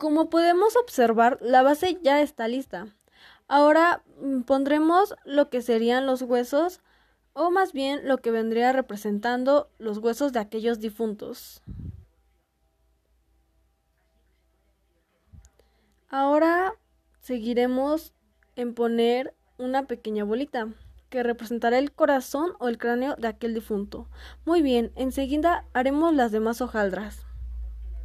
Como podemos observar, la base ya está lista. Ahora mm, pondremos lo que serían los huesos o más bien lo que vendría representando los huesos de aquellos difuntos. Ahora seguiremos en poner una pequeña bolita que representará el corazón o el cráneo de aquel difunto. Muy bien, enseguida haremos las demás hojaldras.